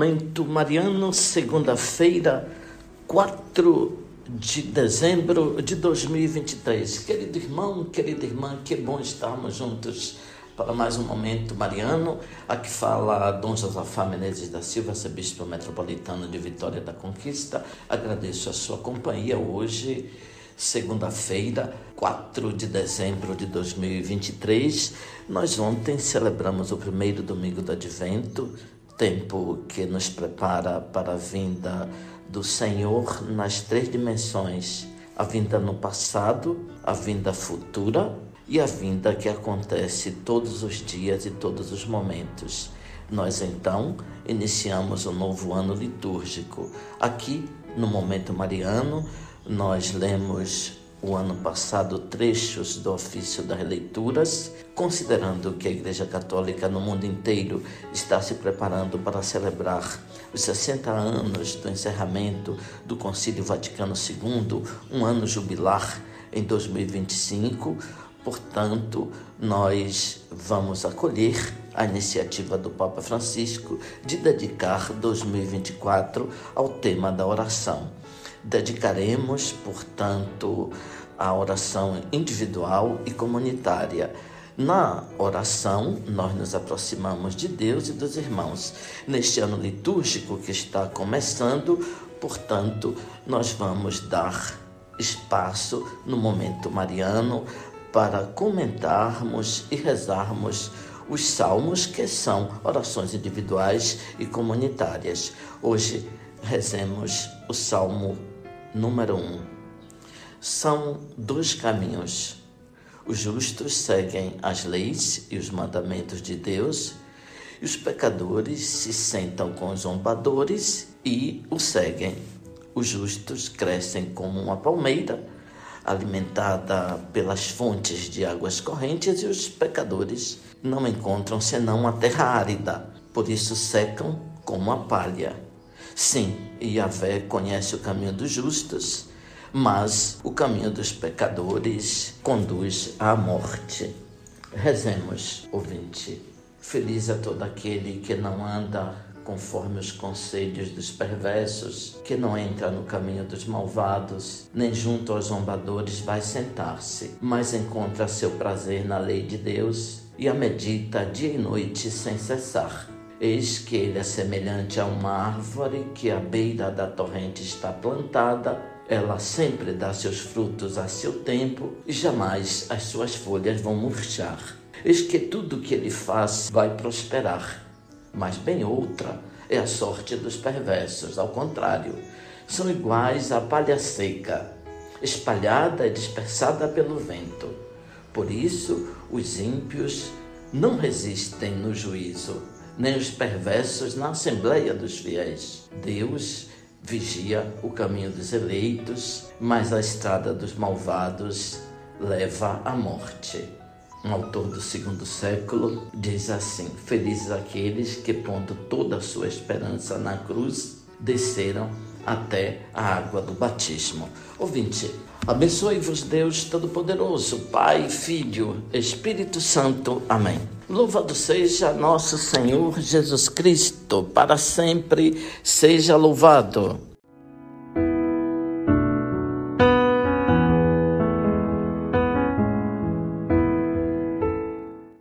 Momento Mariano, segunda-feira, 4 de dezembro de 2023. Querido irmão, querida irmã, que bom estarmos juntos para mais um Momento Mariano. Aqui fala Dom Josafá Menezes da Silva, arcebispo metropolitano de Vitória da Conquista. Agradeço a sua companhia hoje segunda-feira, 4 de dezembro de 2023. Nós ontem celebramos o primeiro domingo do Advento, tempo que nos prepara para a vinda do Senhor nas três dimensões: a vinda no passado, a vinda futura e a vinda que acontece todos os dias e todos os momentos. Nós então iniciamos o novo ano litúrgico. Aqui, no momento mariano, nós lemos o ano passado trechos do ofício das leituras, considerando que a Igreja Católica no mundo inteiro está se preparando para celebrar os 60 anos do encerramento do Concílio Vaticano II, um ano jubilar em 2025. Portanto, nós vamos acolher a iniciativa do Papa Francisco de dedicar 2024 ao tema da oração. Dedicaremos, portanto, a oração individual e comunitária. Na oração, nós nos aproximamos de Deus e dos irmãos. Neste ano litúrgico que está começando, portanto, nós vamos dar espaço no momento mariano para comentarmos e rezarmos os salmos, que são orações individuais e comunitárias. Hoje rezemos o salmo número um. São dois caminhos. Os justos seguem as leis e os mandamentos de Deus, e os pecadores se sentam com os zombadores e o seguem. Os justos crescem como uma palmeira, alimentada pelas fontes de águas correntes, e os pecadores não encontram senão a terra árida, por isso secam como a palha. Sim, Yahvé conhece o caminho dos justos, mas o caminho dos pecadores conduz à morte. Rezemos, ouvinte. Feliz é todo aquele que não anda conforme os conselhos dos perversos, que não entra no caminho dos malvados, nem junto aos zombadores vai sentar-se, mas encontra seu prazer na lei de Deus e a medita dia e noite sem cessar. Eis que ele é semelhante a uma árvore que à beira da torrente está plantada. Ela sempre dá seus frutos a seu tempo e jamais as suas folhas vão murchar. Eis que tudo que ele faz vai prosperar. Mas bem outra é a sorte dos perversos, ao contrário, são iguais à palha seca, espalhada e dispersada pelo vento. Por isso, os ímpios não resistem no juízo nem os perversos na Assembleia dos Fiéis. Deus vigia o caminho dos eleitos, mas a estrada dos malvados leva à morte. Um autor do segundo século diz assim: Felizes aqueles que, pondo toda a sua esperança na cruz, desceram até a água do batismo. Ouvinte, abençoe-vos Deus Todo-Poderoso, Pai, Filho, Espírito Santo. Amém. Louvado seja nosso Senhor Jesus Cristo, para sempre seja louvado.